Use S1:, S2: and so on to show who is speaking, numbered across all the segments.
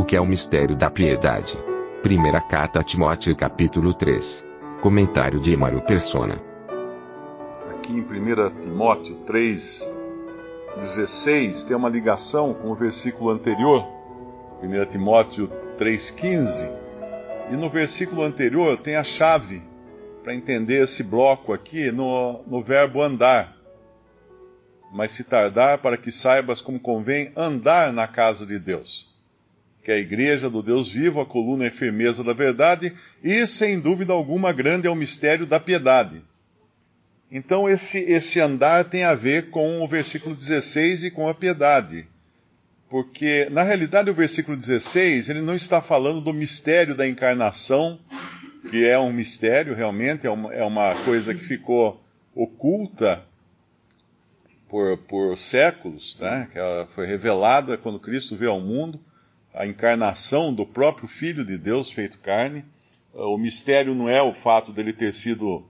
S1: O que é o mistério da piedade? Primeira carta a Timóteo capítulo 3. Comentário de Emaro Persona.
S2: Aqui em 1 Timóteo 3, 16 tem uma ligação com o versículo anterior, 1 Timóteo 3,15. E no versículo anterior tem a chave para entender esse bloco aqui no, no verbo andar. Mas se tardar, para que saibas como convém andar na casa de Deus. Que é a igreja do Deus vivo, a coluna e firmeza da verdade, e sem dúvida alguma grande é o mistério da piedade. Então esse, esse andar tem a ver com o versículo 16 e com a piedade. Porque, na realidade, o versículo 16, ele não está falando do mistério da encarnação, que é um mistério realmente, é uma, é uma coisa que ficou oculta por, por séculos, né? que ela foi revelada quando Cristo veio ao mundo, a encarnação do próprio Filho de Deus feito carne. O mistério não é o fato dele ter sido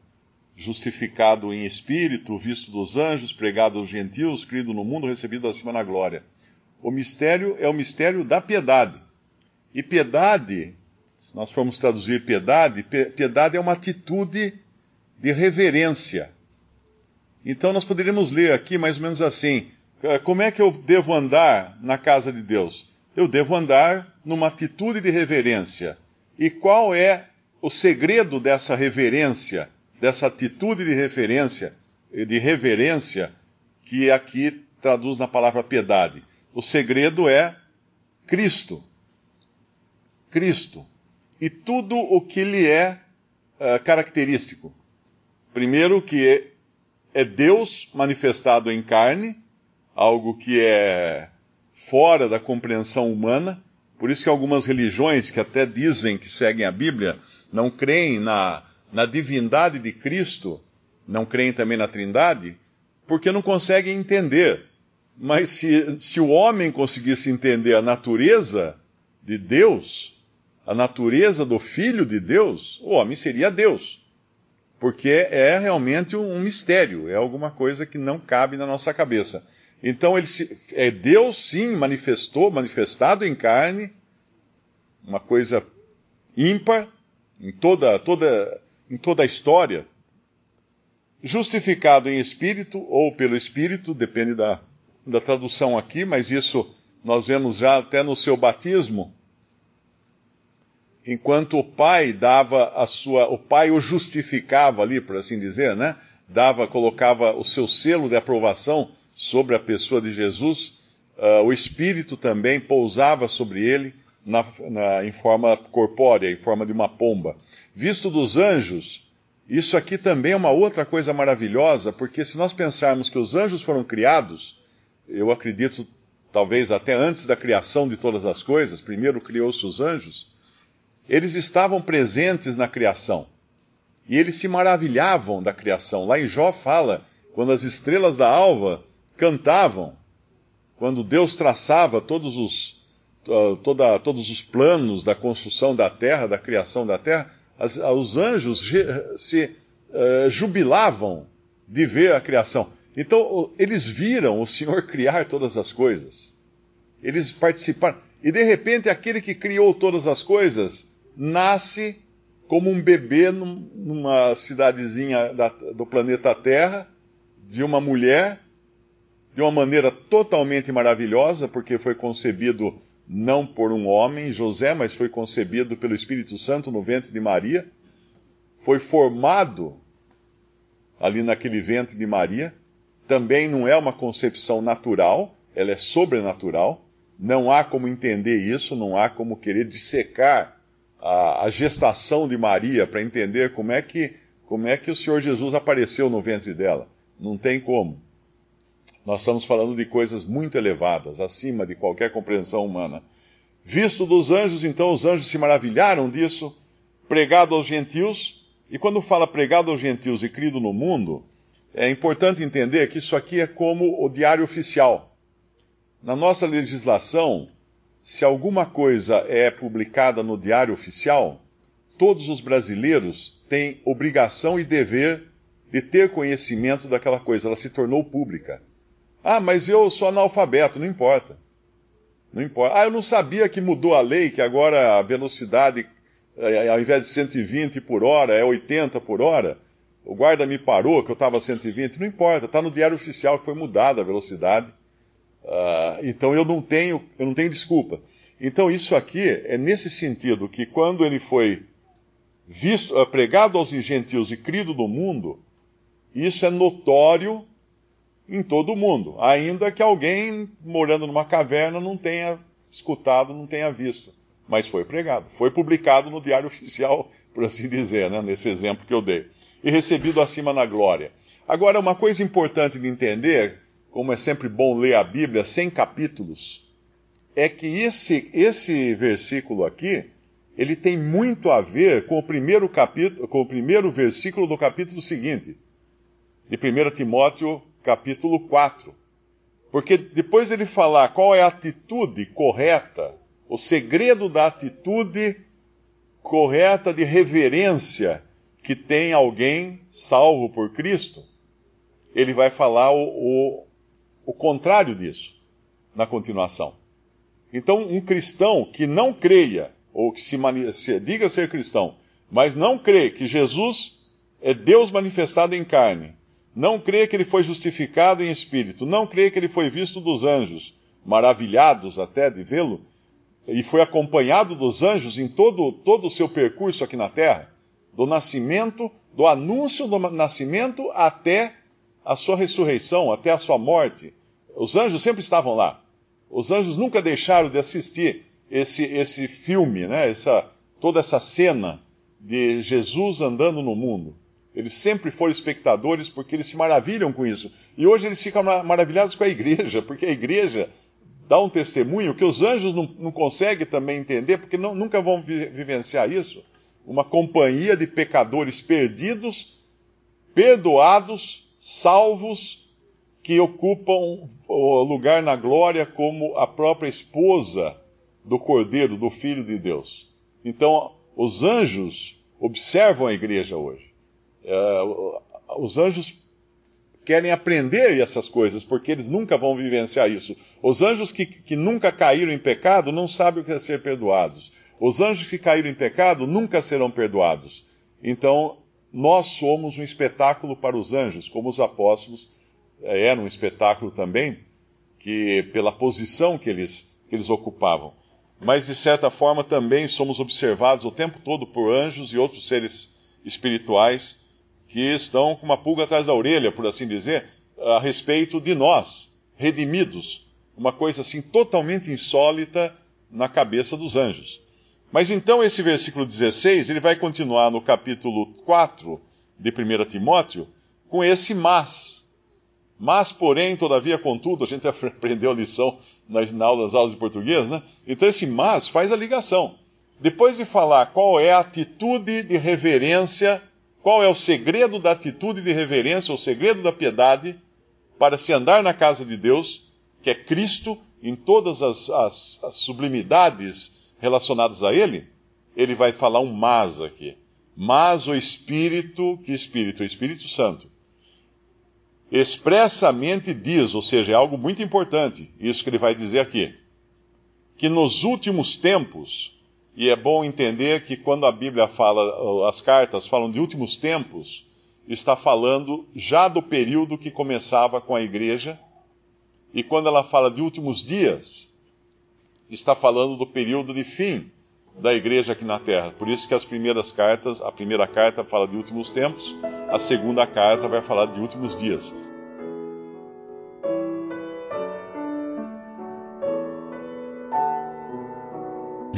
S2: justificado em espírito, visto dos anjos, pregado aos gentios, crido no mundo, recebido acima na glória. O mistério é o mistério da piedade. E piedade, se nós formos traduzir piedade, piedade é uma atitude de reverência. Então nós poderíamos ler aqui mais ou menos assim: eh, como é que eu devo andar na casa de Deus? Eu devo andar numa atitude de reverência. E qual é o segredo dessa reverência? dessa atitude de referência, de reverência, que aqui traduz na palavra piedade. O segredo é Cristo. Cristo. E tudo o que lhe é uh, característico. Primeiro, que é, é Deus manifestado em carne, algo que é fora da compreensão humana. Por isso que algumas religiões que até dizem que seguem a Bíblia não creem na, na divindade de Cristo, não creem também na Trindade, porque não conseguem entender. Mas se, se o homem conseguisse entender a natureza de Deus, a natureza do Filho de Deus, o homem seria Deus. Porque é realmente um mistério, é alguma coisa que não cabe na nossa cabeça. Então ele se, é Deus sim manifestou, manifestado em carne, uma coisa ímpar em toda toda em toda a história, justificado em espírito ou pelo espírito, depende da, da tradução aqui, mas isso nós vemos já até no seu batismo. Enquanto o pai dava a sua, o pai o justificava ali, por assim dizer, né? Dava, colocava o seu selo de aprovação sobre a pessoa de Jesus, uh, o Espírito também pousava sobre ele na, na, em forma corpórea, em forma de uma pomba. Visto dos anjos, isso aqui também é uma outra coisa maravilhosa, porque se nós pensarmos que os anjos foram criados, eu acredito talvez até antes da criação de todas as coisas, primeiro criou-se os anjos, eles estavam presentes na criação. E eles se maravilhavam da criação. Lá em Jó fala, quando as estrelas da alva cantavam, quando Deus traçava todos os, uh, toda, todos os planos da construção da terra, da criação da terra, as, os anjos se uh, jubilavam de ver a criação. Então, eles viram o Senhor criar todas as coisas. Eles participaram. E de repente, aquele que criou todas as coisas nasce como um bebê numa cidadezinha da, do planeta Terra, de uma mulher, de uma maneira totalmente maravilhosa, porque foi concebido não por um homem, José, mas foi concebido pelo Espírito Santo no ventre de Maria, foi formado ali naquele ventre de Maria, também não é uma concepção natural, ela é sobrenatural, não há como entender isso, não há como querer dissecar a, a gestação de Maria para entender como é que como é que o Senhor Jesus apareceu no ventre dela. Não tem como. Nós estamos falando de coisas muito elevadas, acima de qualquer compreensão humana. Visto dos anjos, então os anjos se maravilharam disso, pregado aos gentios, e quando fala pregado aos gentios e crido no mundo, é importante entender que isso aqui é como o diário oficial. Na nossa legislação, se alguma coisa é publicada no diário oficial, todos os brasileiros têm obrigação e dever de ter conhecimento daquela coisa, ela se tornou pública. Ah, mas eu sou analfabeto, não importa. Não importa. Ah, eu não sabia que mudou a lei, que agora a velocidade, eh, ao invés de 120 por hora, é 80 por hora. O guarda me parou, que eu estava 120. Não importa, está no diário oficial que foi mudada a velocidade. Uh, então eu não tenho, eu não tenho desculpa. Então isso aqui é nesse sentido que quando ele foi visto, uh, pregado aos gentios e crido no mundo, isso é notório em todo o mundo, ainda que alguém morando numa caverna não tenha escutado, não tenha visto, mas foi pregado, foi publicado no diário oficial, por assim dizer, né, nesse exemplo que eu dei, e recebido acima na glória. Agora, uma coisa importante de entender, como é sempre bom ler a Bíblia sem capítulos, é que esse, esse versículo aqui, ele tem muito a ver com o primeiro capítulo, com o primeiro versículo do capítulo seguinte, de 1 Timóteo capítulo 4. Porque depois ele falar qual é a atitude correta, o segredo da atitude correta de reverência que tem alguém salvo por Cristo, ele vai falar o, o, o contrário disso na continuação. Então, um cristão que não creia, ou que se, se diga ser cristão, mas não crê que Jesus é Deus manifestado em carne, não crê que ele foi justificado em espírito, não crê que ele foi visto dos anjos, maravilhados até de vê-lo, e foi acompanhado dos anjos em todo, todo o seu percurso aqui na terra, do nascimento, do anúncio do nascimento até a sua ressurreição, até a sua morte. Os anjos sempre estavam lá. Os anjos nunca deixaram de assistir esse, esse filme, né? essa, toda essa cena de Jesus andando no mundo. Eles sempre foram espectadores porque eles se maravilham com isso. E hoje eles ficam maravilhados com a igreja, porque a igreja dá um testemunho que os anjos não, não conseguem também entender, porque não, nunca vão vi, vivenciar isso. Uma companhia de pecadores perdidos, perdoados, salvos, que ocupam o lugar na glória como a própria esposa do Cordeiro, do Filho de Deus. Então, os anjos observam a igreja hoje. Uh, os anjos querem aprender essas coisas, porque eles nunca vão vivenciar isso. Os anjos que, que nunca caíram em pecado não sabem o que é ser perdoados. Os anjos que caíram em pecado nunca serão perdoados. Então, nós somos um espetáculo para os anjos, como os apóstolos eh, eram um espetáculo também, que pela posição que eles, que eles ocupavam. Mas, de certa forma, também somos observados o tempo todo por anjos e outros seres espirituais que estão com uma pulga atrás da orelha, por assim dizer, a respeito de nós, redimidos. Uma coisa assim totalmente insólita na cabeça dos anjos. Mas então esse versículo 16, ele vai continuar no capítulo 4 de 1 Timóteo, com esse mas. Mas, porém, todavia, contudo, a gente aprendeu a lição nas, nas aulas de português, né? Então esse mas faz a ligação. Depois de falar qual é a atitude de reverência qual é o segredo da atitude de reverência, o segredo da piedade, para se andar na casa de Deus, que é Cristo, em todas as, as, as sublimidades relacionadas a Ele? Ele vai falar um mas aqui. Mas o Espírito, que Espírito? O Espírito Santo. Expressamente diz, ou seja, é algo muito importante, isso que ele vai dizer aqui, que nos últimos tempos, e é bom entender que quando a Bíblia fala, as cartas falam de últimos tempos, está falando já do período que começava com a igreja, e quando ela fala de últimos dias, está falando do período de fim da igreja aqui na terra. Por isso que as primeiras cartas, a primeira carta fala de últimos tempos, a segunda carta vai falar de últimos dias.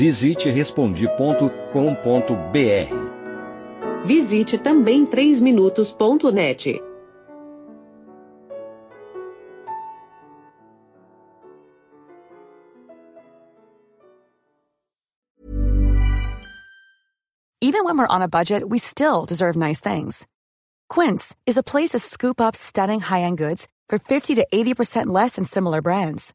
S3: Visite respondi.com.br.
S4: Visite também 3minutos.net. Even when we're on a budget, we still deserve nice things. Quince is a place to scoop up stunning high-end goods for 50 to 80% less than similar brands.